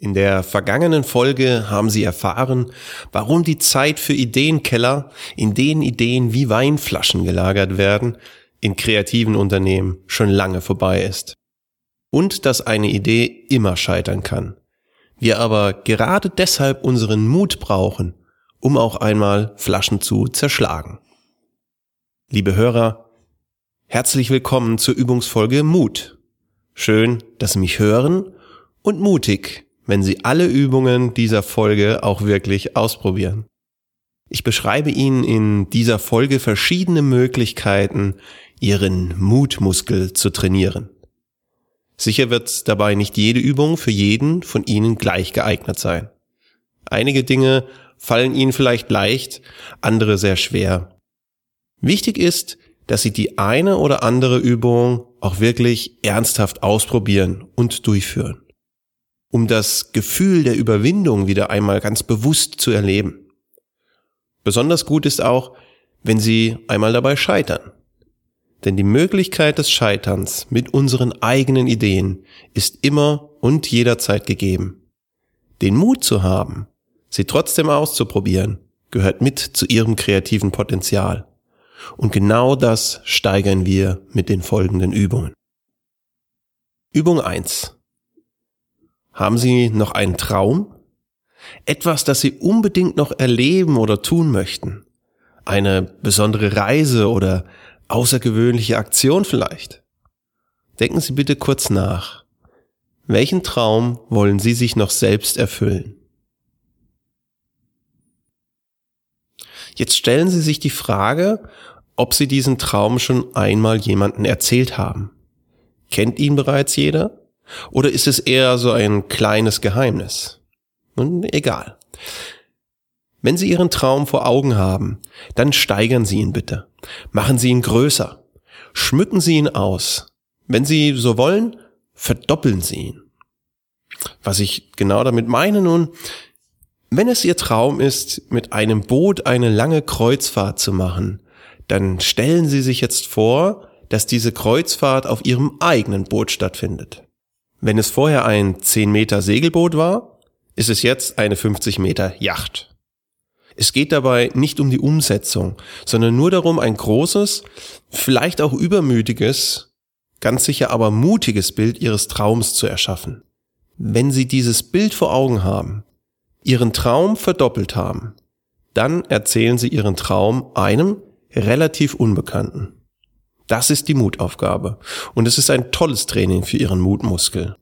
In der vergangenen Folge haben Sie erfahren, warum die Zeit für Ideenkeller, in denen Ideen wie Weinflaschen gelagert werden, in kreativen Unternehmen schon lange vorbei ist. Und dass eine Idee immer scheitern kann. Wir aber gerade deshalb unseren Mut brauchen, um auch einmal Flaschen zu zerschlagen. Liebe Hörer, herzlich willkommen zur Übungsfolge Mut. Schön, dass Sie mich hören und mutig wenn Sie alle Übungen dieser Folge auch wirklich ausprobieren. Ich beschreibe Ihnen in dieser Folge verschiedene Möglichkeiten, Ihren Mutmuskel zu trainieren. Sicher wird dabei nicht jede Übung für jeden von Ihnen gleich geeignet sein. Einige Dinge fallen Ihnen vielleicht leicht, andere sehr schwer. Wichtig ist, dass Sie die eine oder andere Übung auch wirklich ernsthaft ausprobieren und durchführen um das Gefühl der Überwindung wieder einmal ganz bewusst zu erleben. Besonders gut ist auch, wenn Sie einmal dabei scheitern. Denn die Möglichkeit des Scheiterns mit unseren eigenen Ideen ist immer und jederzeit gegeben. Den Mut zu haben, sie trotzdem auszuprobieren, gehört mit zu Ihrem kreativen Potenzial. Und genau das steigern wir mit den folgenden Übungen. Übung 1. Haben Sie noch einen Traum? Etwas, das Sie unbedingt noch erleben oder tun möchten? Eine besondere Reise oder außergewöhnliche Aktion vielleicht? Denken Sie bitte kurz nach. Welchen Traum wollen Sie sich noch selbst erfüllen? Jetzt stellen Sie sich die Frage, ob Sie diesen Traum schon einmal jemanden erzählt haben. Kennt ihn bereits jeder? Oder ist es eher so ein kleines Geheimnis? Nun, egal. Wenn Sie Ihren Traum vor Augen haben, dann steigern Sie ihn bitte. Machen Sie ihn größer. Schmücken Sie ihn aus. Wenn Sie so wollen, verdoppeln Sie ihn. Was ich genau damit meine nun, wenn es Ihr Traum ist, mit einem Boot eine lange Kreuzfahrt zu machen, dann stellen Sie sich jetzt vor, dass diese Kreuzfahrt auf Ihrem eigenen Boot stattfindet. Wenn es vorher ein 10 Meter Segelboot war, ist es jetzt eine 50 Meter Yacht. Es geht dabei nicht um die Umsetzung, sondern nur darum, ein großes, vielleicht auch übermütiges, ganz sicher aber mutiges Bild Ihres Traums zu erschaffen. Wenn Sie dieses Bild vor Augen haben, Ihren Traum verdoppelt haben, dann erzählen Sie Ihren Traum einem relativ Unbekannten. Das ist die Mutaufgabe. Und es ist ein tolles Training für Ihren Mutmuskel.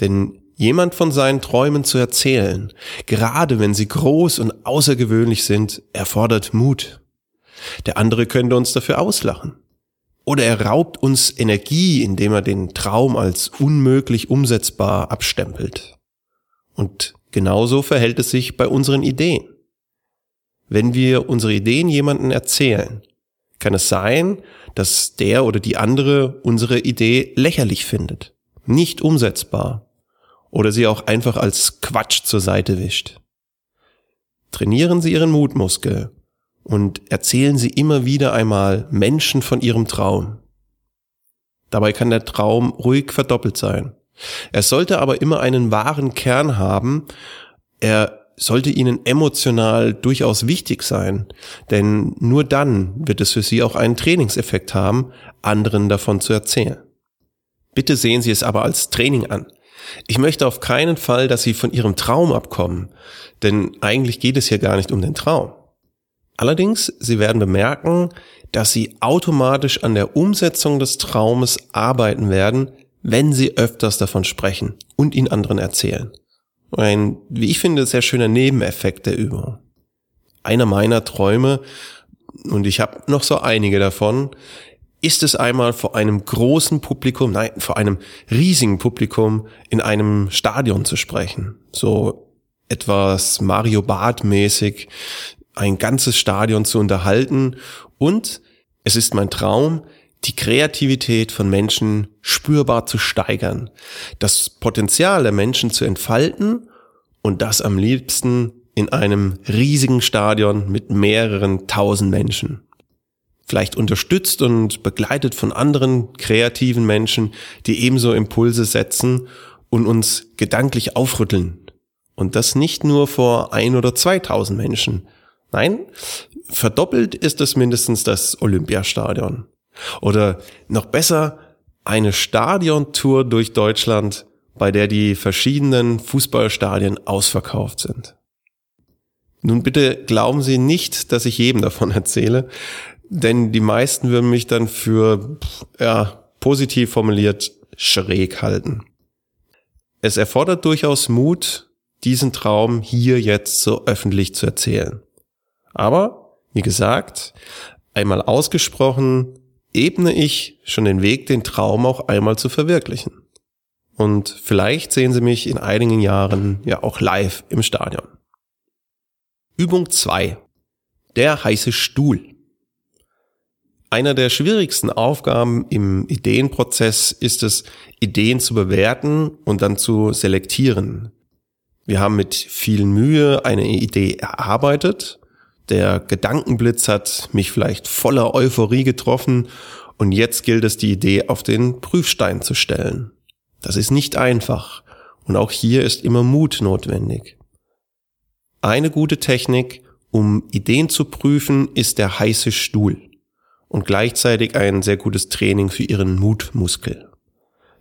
Denn jemand von seinen Träumen zu erzählen, gerade wenn sie groß und außergewöhnlich sind, erfordert Mut. Der andere könnte uns dafür auslachen. Oder er raubt uns Energie, indem er den Traum als unmöglich umsetzbar abstempelt. Und genauso verhält es sich bei unseren Ideen. Wenn wir unsere Ideen jemanden erzählen, kann es sein, dass der oder die andere unsere Idee lächerlich findet, nicht umsetzbar oder sie auch einfach als Quatsch zur Seite wischt. Trainieren Sie Ihren Mutmuskel und erzählen Sie immer wieder einmal Menschen von Ihrem Traum. Dabei kann der Traum ruhig verdoppelt sein. Er sollte aber immer einen wahren Kern haben. Er sollte Ihnen emotional durchaus wichtig sein, denn nur dann wird es für Sie auch einen Trainingseffekt haben, anderen davon zu erzählen. Bitte sehen Sie es aber als Training an. Ich möchte auf keinen Fall, dass Sie von Ihrem Traum abkommen, denn eigentlich geht es hier gar nicht um den Traum. Allerdings, Sie werden bemerken, dass Sie automatisch an der Umsetzung des Traumes arbeiten werden, wenn Sie öfters davon sprechen und ihn anderen erzählen. Ein, wie ich finde, sehr schöner Nebeneffekt der Übung. Einer meiner Träume, und ich habe noch so einige davon, ist es einmal vor einem großen Publikum, nein, vor einem riesigen Publikum in einem Stadion zu sprechen. So etwas Mario Bart mäßig ein ganzes Stadion zu unterhalten und es ist mein Traum, die Kreativität von Menschen spürbar zu steigern, das Potenzial der Menschen zu entfalten und das am liebsten in einem riesigen Stadion mit mehreren tausend Menschen. Vielleicht unterstützt und begleitet von anderen kreativen Menschen, die ebenso Impulse setzen und uns gedanklich aufrütteln. Und das nicht nur vor ein oder zweitausend Menschen. Nein, verdoppelt ist es mindestens das Olympiastadion. Oder noch besser, eine Stadiontour durch Deutschland, bei der die verschiedenen Fußballstadien ausverkauft sind. Nun bitte glauben Sie nicht, dass ich jedem davon erzähle, denn die meisten würden mich dann für, ja, positiv formuliert, schräg halten. Es erfordert durchaus Mut, diesen Traum hier jetzt so öffentlich zu erzählen. Aber, wie gesagt, einmal ausgesprochen, ebne ich schon den Weg, den Traum auch einmal zu verwirklichen. Und vielleicht sehen Sie mich in einigen Jahren ja auch live im Stadion. Übung 2. Der heiße Stuhl. Einer der schwierigsten Aufgaben im Ideenprozess ist es, Ideen zu bewerten und dann zu selektieren. Wir haben mit viel Mühe eine Idee erarbeitet. Der Gedankenblitz hat mich vielleicht voller Euphorie getroffen und jetzt gilt es, die Idee auf den Prüfstein zu stellen. Das ist nicht einfach und auch hier ist immer Mut notwendig. Eine gute Technik, um Ideen zu prüfen, ist der heiße Stuhl und gleichzeitig ein sehr gutes Training für Ihren Mutmuskel.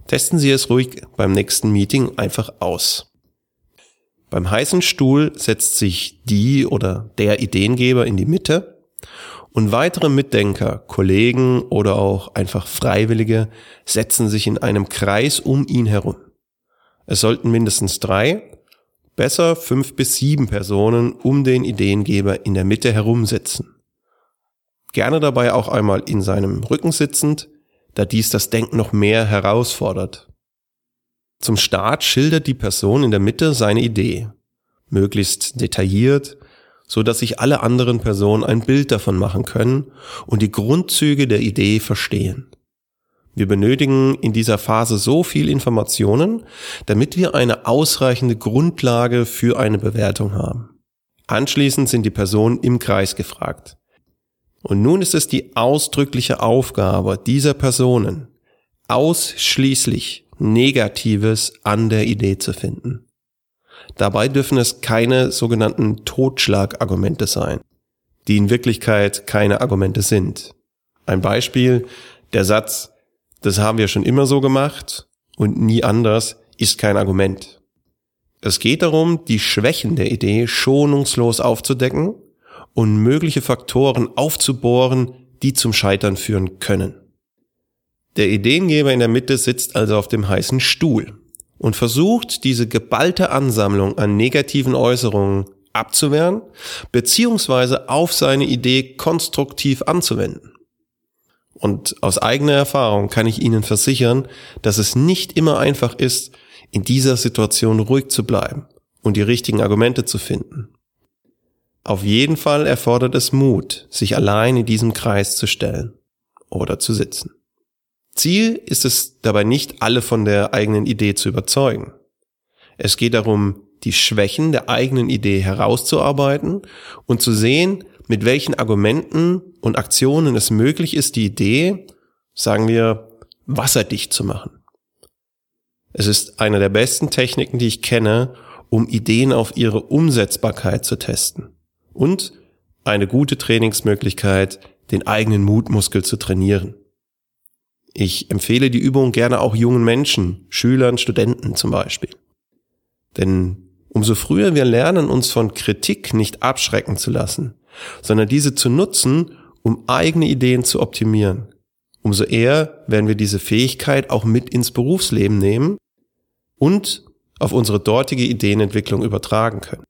Testen Sie es ruhig beim nächsten Meeting einfach aus. Beim heißen Stuhl setzt sich die oder der Ideengeber in die Mitte und weitere Mitdenker, Kollegen oder auch einfach Freiwillige setzen sich in einem Kreis um ihn herum. Es sollten mindestens drei, besser fünf bis sieben Personen um den Ideengeber in der Mitte herumsitzen. Gerne dabei auch einmal in seinem Rücken sitzend, da dies das Denken noch mehr herausfordert. Zum Start schildert die Person in der Mitte seine Idee, möglichst detailliert, so dass sich alle anderen Personen ein Bild davon machen können und die Grundzüge der Idee verstehen. Wir benötigen in dieser Phase so viel Informationen, damit wir eine ausreichende Grundlage für eine Bewertung haben. Anschließend sind die Personen im Kreis gefragt. Und nun ist es die ausdrückliche Aufgabe dieser Personen, ausschließlich Negatives an der Idee zu finden. Dabei dürfen es keine sogenannten Totschlagargumente sein, die in Wirklichkeit keine Argumente sind. Ein Beispiel, der Satz, das haben wir schon immer so gemacht und nie anders ist kein Argument. Es geht darum, die Schwächen der Idee schonungslos aufzudecken und mögliche Faktoren aufzubohren, die zum Scheitern führen können. Der Ideengeber in der Mitte sitzt also auf dem heißen Stuhl und versucht, diese geballte Ansammlung an negativen Äußerungen abzuwehren, beziehungsweise auf seine Idee konstruktiv anzuwenden. Und aus eigener Erfahrung kann ich Ihnen versichern, dass es nicht immer einfach ist, in dieser Situation ruhig zu bleiben und die richtigen Argumente zu finden. Auf jeden Fall erfordert es Mut, sich allein in diesem Kreis zu stellen oder zu sitzen. Ziel ist es dabei nicht, alle von der eigenen Idee zu überzeugen. Es geht darum, die Schwächen der eigenen Idee herauszuarbeiten und zu sehen, mit welchen Argumenten und Aktionen es möglich ist, die Idee, sagen wir, wasserdicht zu machen. Es ist eine der besten Techniken, die ich kenne, um Ideen auf ihre Umsetzbarkeit zu testen und eine gute Trainingsmöglichkeit, den eigenen Mutmuskel zu trainieren. Ich empfehle die Übung gerne auch jungen Menschen, Schülern, Studenten zum Beispiel. Denn umso früher wir lernen, uns von Kritik nicht abschrecken zu lassen, sondern diese zu nutzen, um eigene Ideen zu optimieren, umso eher werden wir diese Fähigkeit auch mit ins Berufsleben nehmen und auf unsere dortige Ideenentwicklung übertragen können.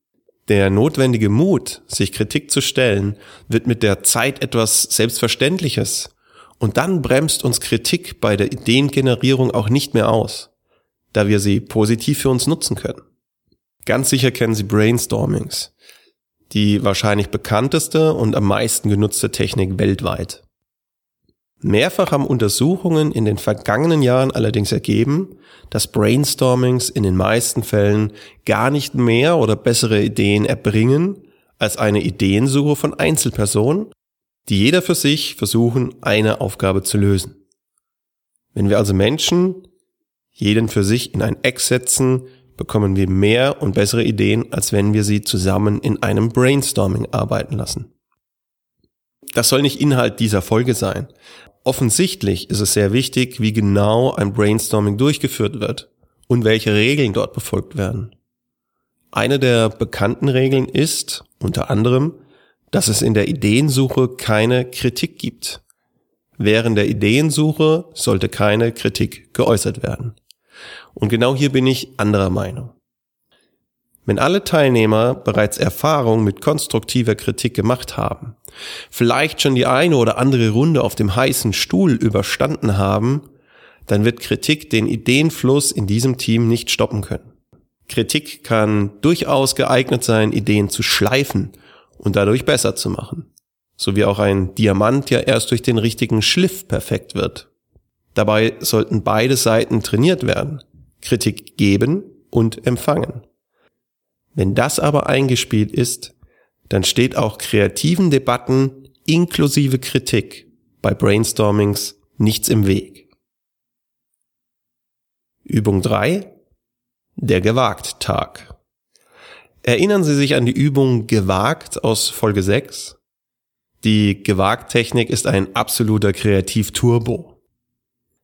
Der notwendige Mut, sich Kritik zu stellen, wird mit der Zeit etwas Selbstverständliches. Und dann bremst uns Kritik bei der Ideengenerierung auch nicht mehr aus, da wir sie positiv für uns nutzen können. Ganz sicher kennen Sie Brainstormings, die wahrscheinlich bekannteste und am meisten genutzte Technik weltweit. Mehrfach haben Untersuchungen in den vergangenen Jahren allerdings ergeben, dass Brainstormings in den meisten Fällen gar nicht mehr oder bessere Ideen erbringen als eine Ideensuche von Einzelpersonen, die jeder für sich versuchen, eine Aufgabe zu lösen. Wenn wir also Menschen jeden für sich in ein Eck setzen, bekommen wir mehr und bessere Ideen, als wenn wir sie zusammen in einem Brainstorming arbeiten lassen. Das soll nicht Inhalt dieser Folge sein, Offensichtlich ist es sehr wichtig, wie genau ein Brainstorming durchgeführt wird und welche Regeln dort befolgt werden. Eine der bekannten Regeln ist, unter anderem, dass es in der Ideensuche keine Kritik gibt. Während der Ideensuche sollte keine Kritik geäußert werden. Und genau hier bin ich anderer Meinung. Wenn alle Teilnehmer bereits Erfahrung mit konstruktiver Kritik gemacht haben, vielleicht schon die eine oder andere Runde auf dem heißen Stuhl überstanden haben, dann wird Kritik den Ideenfluss in diesem Team nicht stoppen können. Kritik kann durchaus geeignet sein, Ideen zu schleifen und dadurch besser zu machen. So wie auch ein Diamant ja erst durch den richtigen Schliff perfekt wird. Dabei sollten beide Seiten trainiert werden. Kritik geben und empfangen. Wenn das aber eingespielt ist, dann steht auch kreativen Debatten inklusive Kritik bei Brainstormings nichts im Weg. Übung 3. Der Gewagt-Tag. Erinnern Sie sich an die Übung Gewagt aus Folge 6? Die Gewagt-Technik ist ein absoluter Kreativ-Turbo.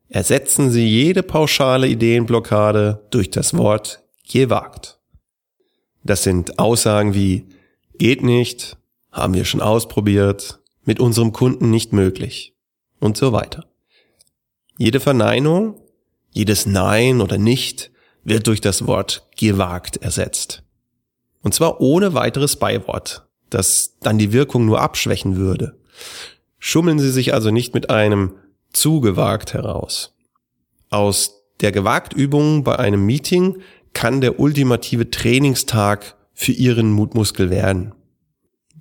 Ersetzen Sie jede pauschale Ideenblockade durch das Wort gewagt. Das sind Aussagen wie geht nicht, haben wir schon ausprobiert, mit unserem Kunden nicht möglich und so weiter. Jede Verneinung, jedes Nein oder Nicht wird durch das Wort gewagt ersetzt. Und zwar ohne weiteres Beiwort, das dann die Wirkung nur abschwächen würde. Schummeln Sie sich also nicht mit einem zugewagt heraus. Aus der Gewagtübung bei einem Meeting kann der ultimative Trainingstag für Ihren Mutmuskel werden.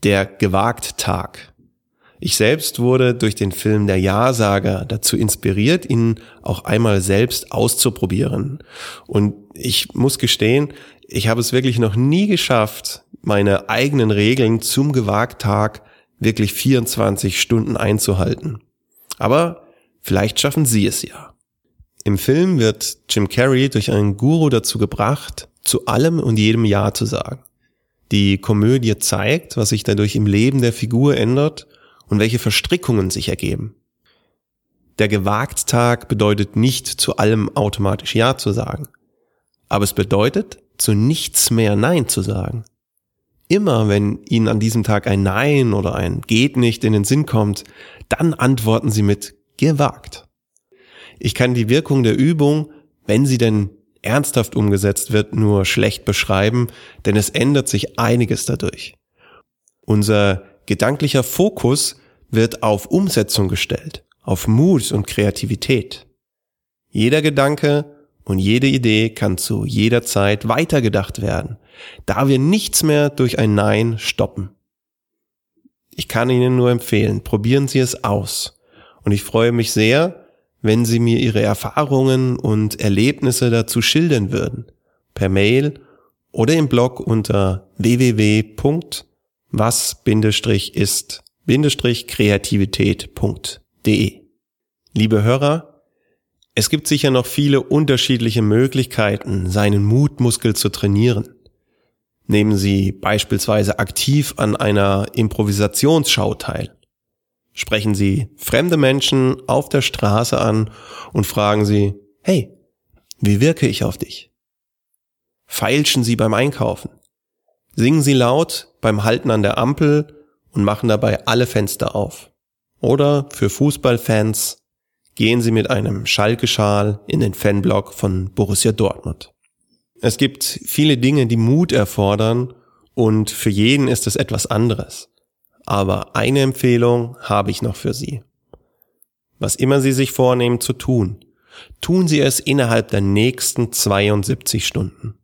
Der Gewagt-Tag. Ich selbst wurde durch den Film Der Ja-Sager dazu inspiriert, ihn auch einmal selbst auszuprobieren. Und ich muss gestehen, ich habe es wirklich noch nie geschafft, meine eigenen Regeln zum Gewagt-Tag wirklich 24 Stunden einzuhalten. Aber vielleicht schaffen Sie es ja. Im Film wird Jim Carrey durch einen Guru dazu gebracht, zu allem und jedem Ja zu sagen. Die Komödie zeigt, was sich dadurch im Leben der Figur ändert und welche Verstrickungen sich ergeben. Der Gewagttag bedeutet nicht zu allem automatisch Ja zu sagen. Aber es bedeutet, zu nichts mehr Nein zu sagen. Immer wenn Ihnen an diesem Tag ein Nein oder ein Geht nicht in den Sinn kommt, dann antworten Sie mit gewagt. Ich kann die Wirkung der Übung, wenn sie denn ernsthaft umgesetzt wird, nur schlecht beschreiben, denn es ändert sich einiges dadurch. Unser gedanklicher Fokus wird auf Umsetzung gestellt, auf Mut und Kreativität. Jeder Gedanke und jede Idee kann zu jeder Zeit weitergedacht werden, da wir nichts mehr durch ein Nein stoppen. Ich kann Ihnen nur empfehlen, probieren Sie es aus. Und ich freue mich sehr, wenn Sie mir Ihre Erfahrungen und Erlebnisse dazu schildern würden. Per Mail oder im Blog unter www.was-ist-kreativität.de. Liebe Hörer, es gibt sicher noch viele unterschiedliche Möglichkeiten, seinen Mutmuskel zu trainieren. Nehmen Sie beispielsweise aktiv an einer Improvisationsschau teil sprechen Sie fremde Menschen auf der Straße an und fragen Sie, hey, wie wirke ich auf dich? Feilschen Sie beim Einkaufen. Singen Sie laut beim Halten an der Ampel und machen dabei alle Fenster auf. Oder für Fußballfans gehen Sie mit einem Schalke-Schal in den Fanblock von Borussia Dortmund. Es gibt viele Dinge, die Mut erfordern und für jeden ist es etwas anderes. Aber eine Empfehlung habe ich noch für Sie. Was immer Sie sich vornehmen zu tun, tun Sie es innerhalb der nächsten 72 Stunden.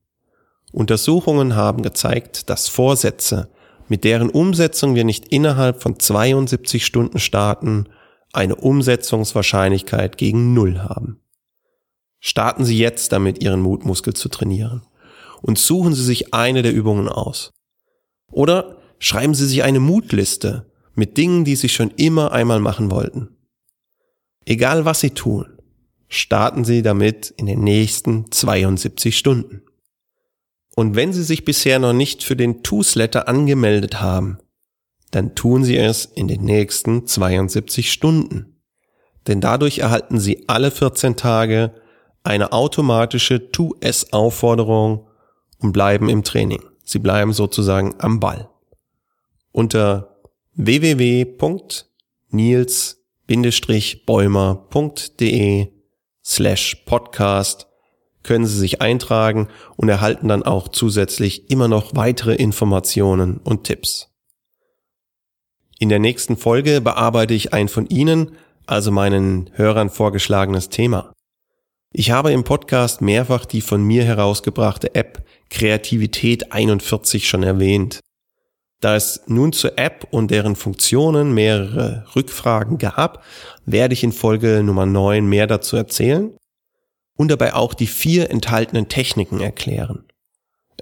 Untersuchungen haben gezeigt, dass Vorsätze, mit deren Umsetzung wir nicht innerhalb von 72 Stunden starten, eine Umsetzungswahrscheinlichkeit gegen Null haben. Starten Sie jetzt damit, Ihren Mutmuskel zu trainieren und suchen Sie sich eine der Übungen aus. Oder schreiben Sie sich eine Mutliste mit Dingen, die Sie schon immer einmal machen wollten. Egal was Sie tun, starten Sie damit in den nächsten 72 Stunden. Und wenn Sie sich bisher noch nicht für den Toosletter angemeldet haben, dann tun Sie es in den nächsten 72 Stunden. Denn dadurch erhalten Sie alle 14 Tage eine automatische To-S-Aufforderung und bleiben im Training. Sie bleiben sozusagen am Ball. Unter www.nils-bäumer.de slash podcast können Sie sich eintragen und erhalten dann auch zusätzlich immer noch weitere Informationen und Tipps. In der nächsten Folge bearbeite ich ein von Ihnen, also meinen Hörern vorgeschlagenes Thema. Ich habe im Podcast mehrfach die von mir herausgebrachte App Kreativität 41 schon erwähnt. Da es nun zur App und deren Funktionen mehrere Rückfragen gab, werde ich in Folge Nummer 9 mehr dazu erzählen und dabei auch die vier enthaltenen Techniken erklären.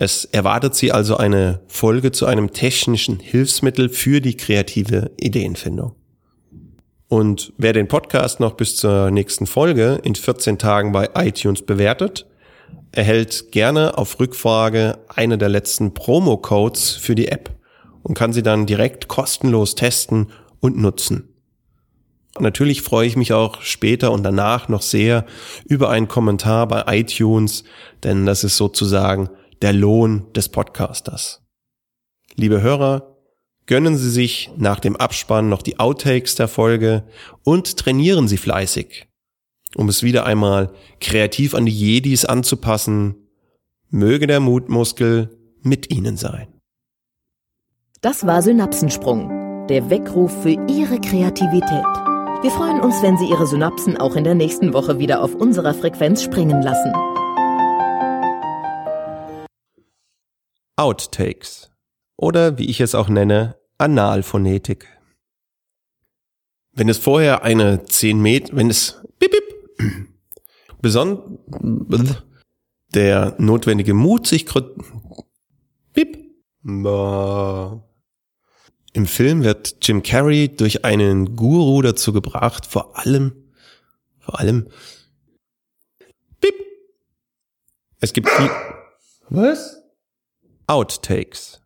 Es erwartet Sie also eine Folge zu einem technischen Hilfsmittel für die kreative Ideenfindung. Und wer den Podcast noch bis zur nächsten Folge in 14 Tagen bei iTunes bewertet, erhält gerne auf Rückfrage eine der letzten Promo-Codes für die App und kann sie dann direkt kostenlos testen und nutzen. Natürlich freue ich mich auch später und danach noch sehr über einen Kommentar bei iTunes, denn das ist sozusagen der Lohn des Podcasters. Liebe Hörer, gönnen Sie sich nach dem Abspann noch die Outtakes der Folge und trainieren Sie fleißig, um es wieder einmal kreativ an die Jedis anzupassen. Möge der Mutmuskel mit Ihnen sein. Das war Synapsensprung, der Weckruf für Ihre Kreativität. Wir freuen uns, wenn Sie Ihre Synapsen auch in der nächsten Woche wieder auf unserer Frequenz springen lassen. Outtakes oder wie ich es auch nenne, Analphonetik. Wenn es vorher eine 10 Meter, wenn es bip, bip, beson, der notwendige Mut sich bip, im Film wird Jim Carrey durch einen Guru dazu gebracht, vor allem, vor allem, bip. Es gibt viel, was? Outtakes